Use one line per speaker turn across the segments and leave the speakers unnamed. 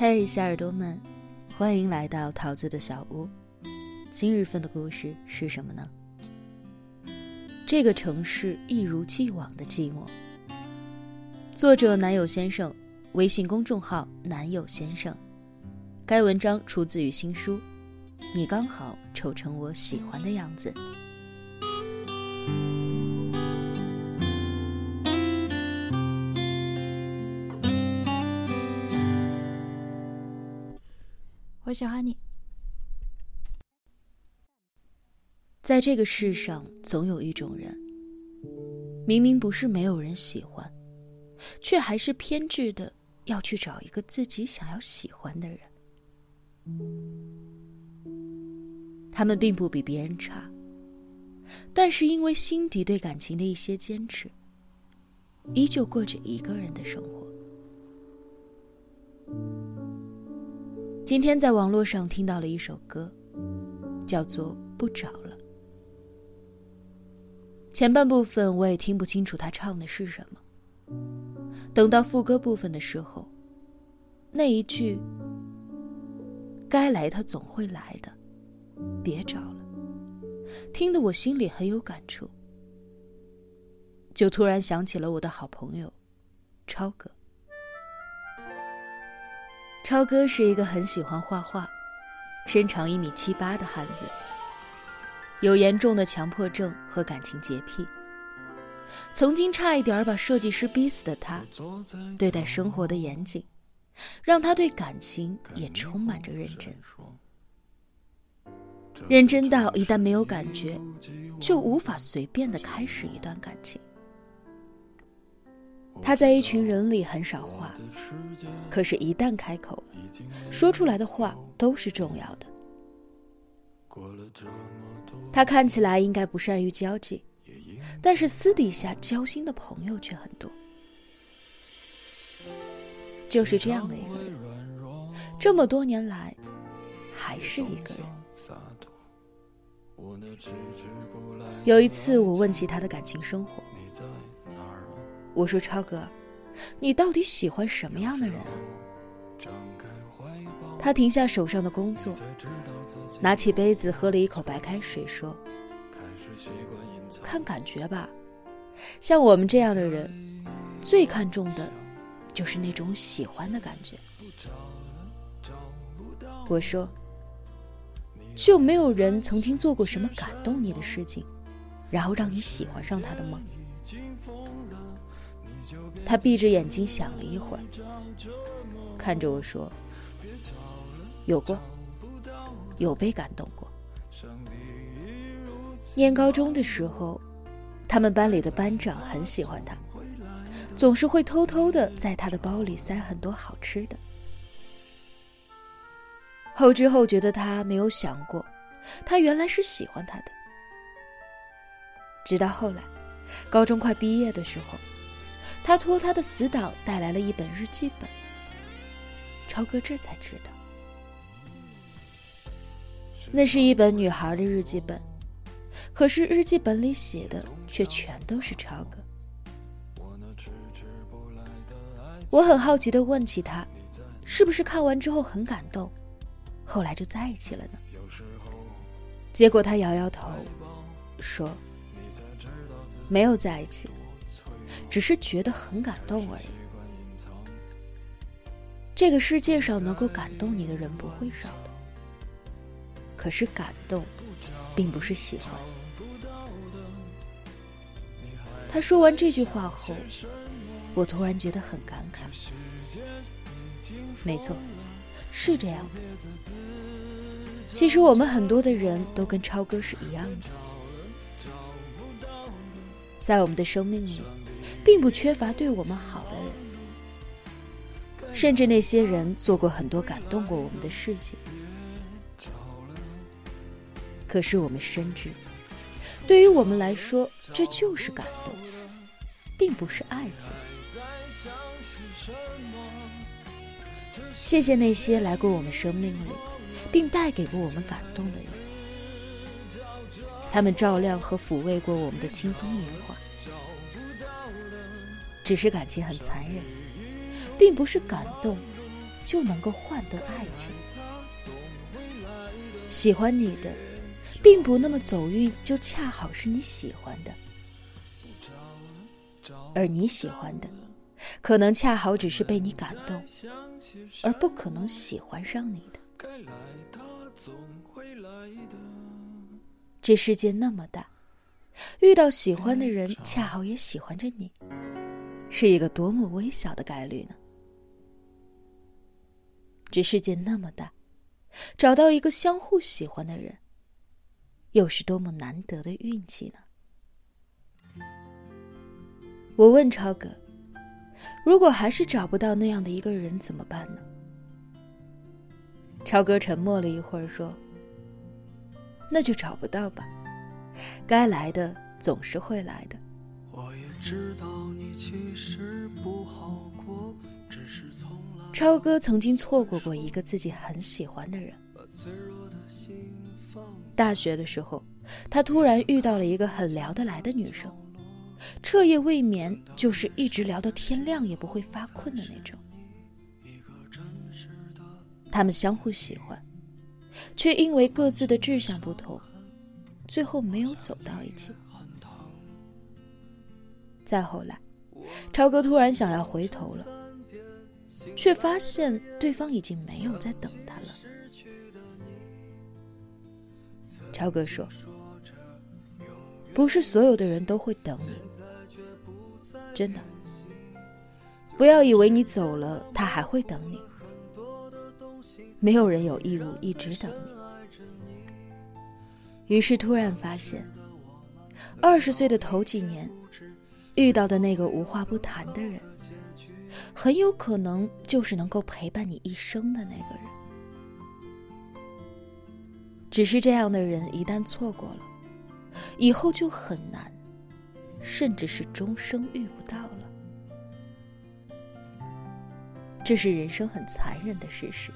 嘿，小耳朵们，欢迎来到桃子的小屋。今日份的故事是什么呢？这个城市一如既往的寂寞。作者男友先生，微信公众号男友先生。该文章出自于新书《你刚好丑成我喜欢的样子》。
我喜欢你。
在这个世上，总有一种人，明明不是没有人喜欢，却还是偏执的要去找一个自己想要喜欢的人。他们并不比别人差，但是因为心底对感情的一些坚持，依旧过着一个人的生活。今天在网络上听到了一首歌，叫做《不找了》。前半部分我也听不清楚他唱的是什么。等到副歌部分的时候，那一句“该来他总会来的，别找了”，听得我心里很有感触，就突然想起了我的好朋友超哥。超哥是一个很喜欢画画，身长一米七八的汉子，有严重的强迫症和感情洁癖。曾经差一点把设计师逼死的他，对待生活的严谨，让他对感情也充满着认真。认真到一旦没有感觉，就无法随便的开始一段感情。他在一群人里很少话，可是，一旦开口了，说出来的话都是重要的。他看起来应该不善于交际，但是私底下交心的朋友却很多。就是这样的一个人，这么多年来，还是一个人。有一次，我问起他的感情生活。我说：“超哥，你到底喜欢什么样的人啊？”他停下手上的工作，拿起杯子喝了一口白开水，说：“看感觉吧，像我们这样的人，最看重的，就是那种喜欢的感觉。”我说：“就没有人曾经做过什么感动你的事情，然后让你喜欢上他的吗？”他闭着眼睛想了一会儿，看着我说：“有过，有被感动过。念高中的时候，他们班里的班长很喜欢他，总是会偷偷的在他的包里塞很多好吃的。后知后觉的他没有想过，他原来是喜欢他的。直到后来，高中快毕业的时候。”他托他的死党带来了一本日记本，超哥这才知道，那是一本女孩的日记本，可是日记本里写的却全都是超哥。我很好奇的问起他，是不是看完之后很感动，后来就在一起了呢？结果他摇摇头，说没有在一起。只是觉得很感动而已。这个世界上能够感动你的人不会少的，可是感动，并不是喜欢。他说完这句话后，我突然觉得很感慨。没错，是这样的。其实我们很多的人都跟超哥是一样的，在我们的生命里。并不缺乏对我们好的人，甚至那些人做过很多感动过我们的事情。可是我们深知，对于我们来说，这就是感动，并不是爱情。谢谢那些来过我们生命里，并带给过我们感动的人，他们照亮和抚慰过我们的青葱年华。只是感情很残忍，并不是感动就能够换得爱情。喜欢你的，并不那么走运，就恰好是你喜欢的；而你喜欢的，可能恰好只是被你感动，而不可能喜欢上你的。这世界那么大，遇到喜欢的人，恰好也喜欢着你，是一个多么微小的概率呢？这世界那么大，找到一个相互喜欢的人，又是多么难得的运气呢？我问超哥：“如果还是找不到那样的一个人，怎么办呢？”超哥沉默了一会儿，说：“那就找不到吧，该来的总是会来的。”知道你其实不好过超哥曾经错过过一个自己很喜欢的人。大学的时候，他突然遇到了一个很聊得来的女生，彻夜未眠，就是一直聊到天亮也不会发困的那种。他们相互喜欢，却因为各自的志向不同，最后没有走到一起。再后来，超哥突然想要回头了。却发现对方已经没有在等他了。超哥说：“不是所有的人都会等你，真的。不要以为你走了，他还会等你。没有人有义务一直等你。”于是突然发现，二十岁的头几年遇到的那个无话不谈的人。很有可能就是能够陪伴你一生的那个人，只是这样的人一旦错过了，以后就很难，甚至是终生遇不到了。这是人生很残忍的事实。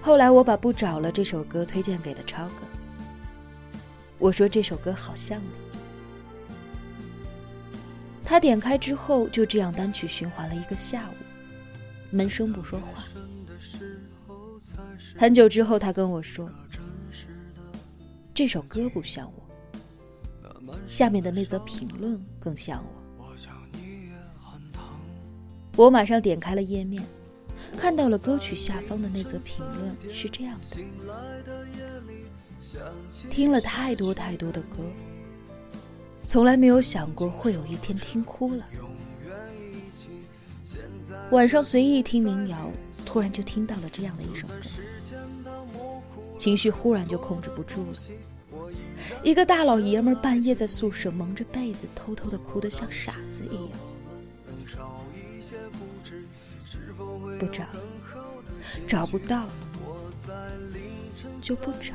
后来我把《不找了》这首歌推荐给了超哥，我说这首歌好像你。他点开之后，就这样单曲循环了一个下午，闷声不说话。很久之后，他跟我说：“这首歌不像我，下面的那则评论更像我。”我马上点开了页面，看到了歌曲下方的那则评论是这样的：“听了太多太多的歌。”从来没有想过会有一天听哭了。晚上随意听民谣，突然就听到了这样的一首歌，情绪忽然就控制不住了。一个大老爷们半夜在宿舍蒙着被子，偷偷的哭得像傻子一样。不找，找不到，就不找。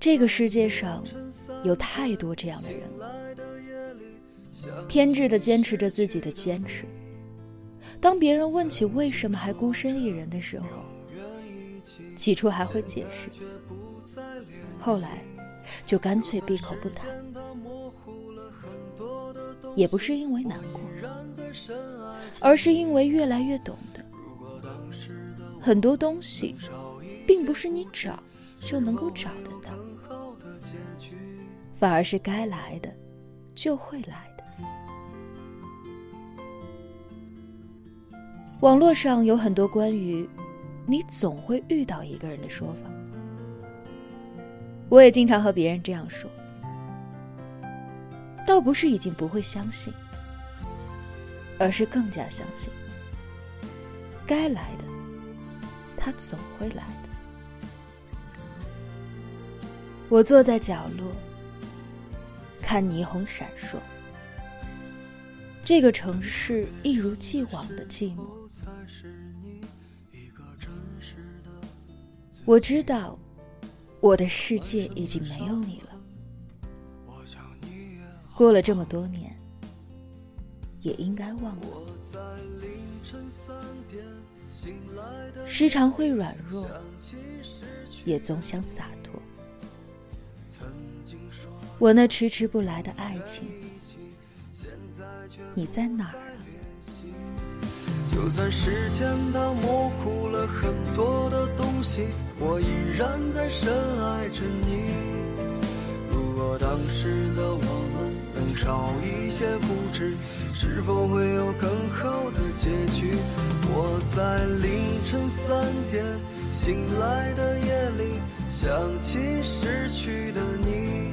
这个世界上有太多这样的人了，偏执的坚持着自己的坚持。当别人问起为什么还孤身一人的时候，起初还会解释，后来就干脆闭口不谈。也不是因为难过，而是因为越来越懂得，很多东西并不是你找就能够找得到。反而是该来的，就会来的。网络上有很多关于“你总会遇到一个人”的说法，我也经常和别人这样说。倒不是已经不会相信，而是更加相信，该来的，他总会来的。我坐在角落。看霓虹闪烁，这个城市一如既往的寂寞。我知道，我的世界已经没有你了。过了这么多年，也应该忘了。时常会软弱，也总想洒脱。我那迟迟不来的爱情，你在哪儿啊？
就算时间它模糊了很多的东西，我依然在深爱着你。如果当时的我们能少一些固执，是否会有更好的结局？我在凌晨三点醒来的夜里，想起失去的你，